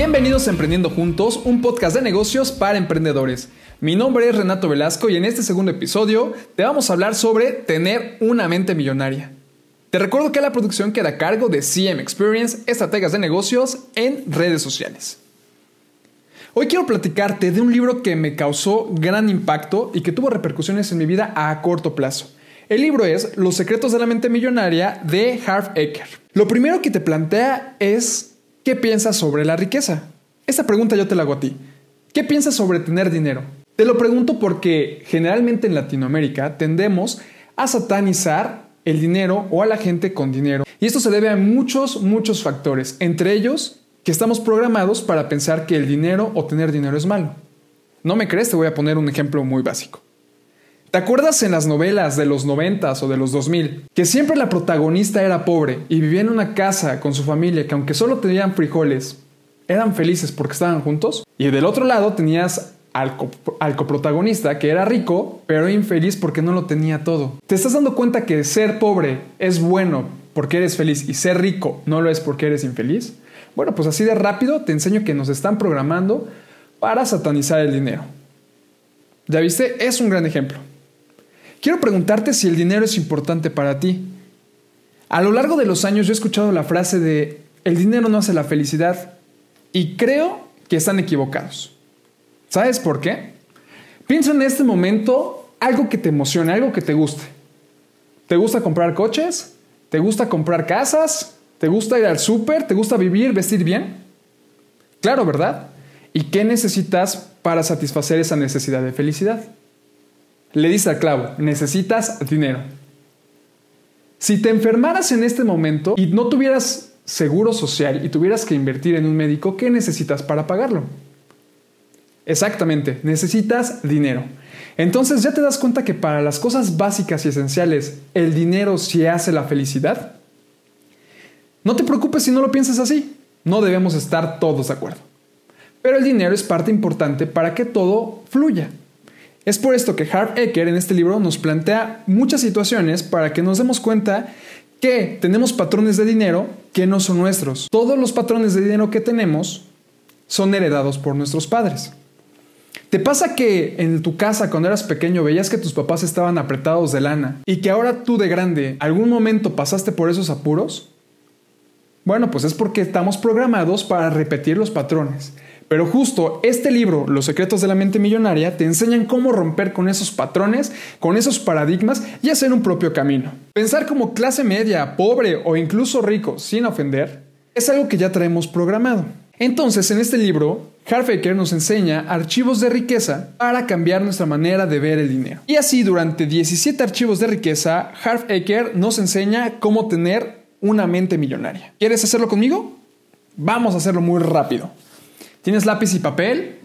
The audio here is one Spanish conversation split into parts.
Bienvenidos a Emprendiendo Juntos, un podcast de negocios para emprendedores. Mi nombre es Renato Velasco y en este segundo episodio te vamos a hablar sobre tener una mente millonaria. Te recuerdo que la producción queda a cargo de CM Experience, estrategas de negocios en redes sociales. Hoy quiero platicarte de un libro que me causó gran impacto y que tuvo repercusiones en mi vida a corto plazo. El libro es Los secretos de la mente millonaria de Harv Eker. Lo primero que te plantea es ¿Qué piensas sobre la riqueza? Esta pregunta yo te la hago a ti. ¿Qué piensas sobre tener dinero? Te lo pregunto porque generalmente en Latinoamérica tendemos a satanizar el dinero o a la gente con dinero. Y esto se debe a muchos, muchos factores, entre ellos que estamos programados para pensar que el dinero o tener dinero es malo. ¿No me crees? Te voy a poner un ejemplo muy básico. ¿Te acuerdas en las novelas de los 90 o de los 2000 que siempre la protagonista era pobre y vivía en una casa con su familia que aunque solo tenían frijoles, eran felices porque estaban juntos? Y del otro lado tenías al, al, coprotagonista que era rico, pero infeliz porque no lo tenía todo. ¿Te estás dando cuenta que ser pobre es bueno porque eres feliz y ser rico no lo es porque eres infeliz? Bueno, pues así de rápido te enseño que nos están programando para satanizar el dinero. ¿Ya viste? Es un gran ejemplo. Quiero preguntarte si el dinero es importante para ti. A lo largo de los años yo he escuchado la frase de el dinero no hace la felicidad y creo que están equivocados. ¿Sabes por qué? Piensa en este momento algo que te emocione, algo que te guste. ¿Te gusta comprar coches? ¿Te gusta comprar casas? ¿Te gusta ir al súper? ¿Te gusta vivir, vestir bien? Claro, ¿verdad? ¿Y qué necesitas para satisfacer esa necesidad de felicidad? Le dice al clavo, necesitas dinero. Si te enfermaras en este momento y no tuvieras seguro social y tuvieras que invertir en un médico, ¿qué necesitas para pagarlo? Exactamente, necesitas dinero. Entonces ya te das cuenta que para las cosas básicas y esenciales, el dinero sí hace la felicidad. No te preocupes si no lo piensas así. No debemos estar todos de acuerdo. Pero el dinero es parte importante para que todo fluya. Es por esto que Harv Eker en este libro nos plantea muchas situaciones para que nos demos cuenta que tenemos patrones de dinero que no son nuestros. Todos los patrones de dinero que tenemos son heredados por nuestros padres. ¿Te pasa que en tu casa cuando eras pequeño veías que tus papás estaban apretados de lana y que ahora tú de grande algún momento pasaste por esos apuros? Bueno, pues es porque estamos programados para repetir los patrones. Pero justo este libro, Los secretos de la mente millonaria, te enseñan cómo romper con esos patrones, con esos paradigmas y hacer un propio camino. Pensar como clase media, pobre o incluso rico, sin ofender, es algo que ya traemos programado. Entonces, en este libro, Harfaker nos enseña archivos de riqueza para cambiar nuestra manera de ver el dinero. Y así, durante 17 archivos de riqueza, Harfaker nos enseña cómo tener una mente millonaria. ¿Quieres hacerlo conmigo? Vamos a hacerlo muy rápido. ¿Tienes lápiz y papel?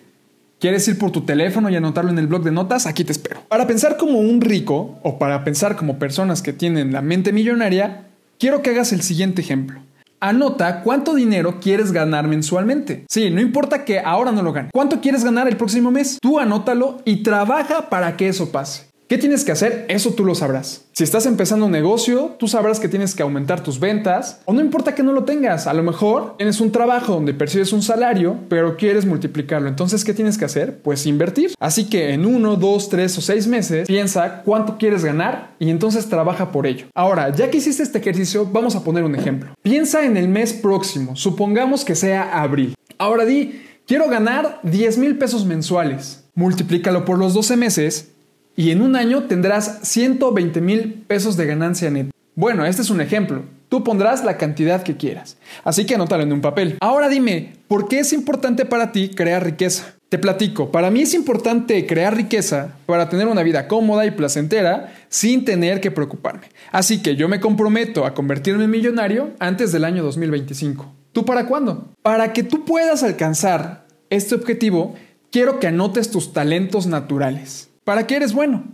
¿Quieres ir por tu teléfono y anotarlo en el blog de notas? Aquí te espero. Para pensar como un rico o para pensar como personas que tienen la mente millonaria, quiero que hagas el siguiente ejemplo. Anota cuánto dinero quieres ganar mensualmente. Sí, no importa que ahora no lo ganes. ¿Cuánto quieres ganar el próximo mes? Tú anótalo y trabaja para que eso pase. ¿Qué tienes que hacer? Eso tú lo sabrás. Si estás empezando un negocio, tú sabrás que tienes que aumentar tus ventas o no importa que no lo tengas. A lo mejor tienes un trabajo donde percibes un salario, pero quieres multiplicarlo. Entonces, ¿qué tienes que hacer? Pues invertir. Así que en uno, dos, tres o seis meses, piensa cuánto quieres ganar y entonces trabaja por ello. Ahora, ya que hiciste este ejercicio, vamos a poner un ejemplo. Piensa en el mes próximo. Supongamos que sea abril. Ahora di, quiero ganar 10 mil pesos mensuales. Multiplícalo por los 12 meses y en un año tendrás 120 mil pesos de ganancia neta. Bueno, este es un ejemplo. Tú pondrás la cantidad que quieras. Así que anótalo en un papel. Ahora dime, ¿por qué es importante para ti crear riqueza? Te platico, para mí es importante crear riqueza para tener una vida cómoda y placentera sin tener que preocuparme. Así que yo me comprometo a convertirme en millonario antes del año 2025. ¿Tú para cuándo? Para que tú puedas alcanzar este objetivo, quiero que anotes tus talentos naturales. ¿Para qué eres bueno?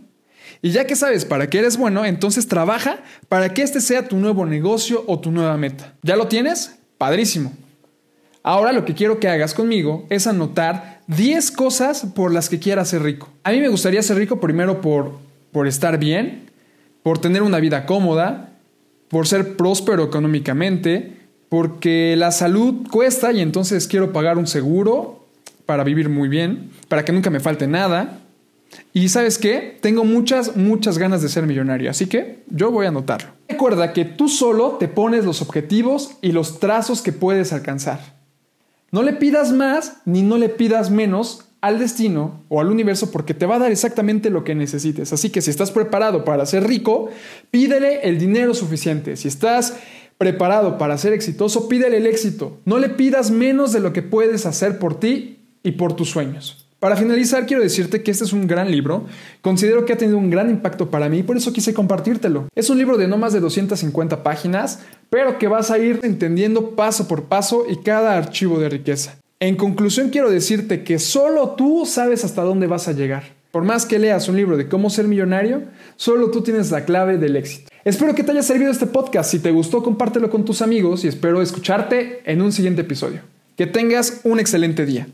Y ya que sabes para qué eres bueno, entonces trabaja para que este sea tu nuevo negocio o tu nueva meta. ¿Ya lo tienes? Padrísimo. Ahora lo que quiero que hagas conmigo es anotar 10 cosas por las que quieras ser rico. A mí me gustaría ser rico primero por, por estar bien, por tener una vida cómoda, por ser próspero económicamente, porque la salud cuesta y entonces quiero pagar un seguro para vivir muy bien, para que nunca me falte nada. Y sabes qué? Tengo muchas, muchas ganas de ser millonario, así que yo voy a anotarlo. Recuerda que tú solo te pones los objetivos y los trazos que puedes alcanzar. No le pidas más ni no le pidas menos al destino o al universo porque te va a dar exactamente lo que necesites. Así que si estás preparado para ser rico, pídele el dinero suficiente. Si estás preparado para ser exitoso, pídele el éxito. No le pidas menos de lo que puedes hacer por ti y por tus sueños. Para finalizar, quiero decirte que este es un gran libro. Considero que ha tenido un gran impacto para mí y por eso quise compartírtelo. Es un libro de no más de 250 páginas, pero que vas a ir entendiendo paso por paso y cada archivo de riqueza. En conclusión, quiero decirte que solo tú sabes hasta dónde vas a llegar. Por más que leas un libro de cómo ser millonario, solo tú tienes la clave del éxito. Espero que te haya servido este podcast. Si te gustó, compártelo con tus amigos y espero escucharte en un siguiente episodio. Que tengas un excelente día.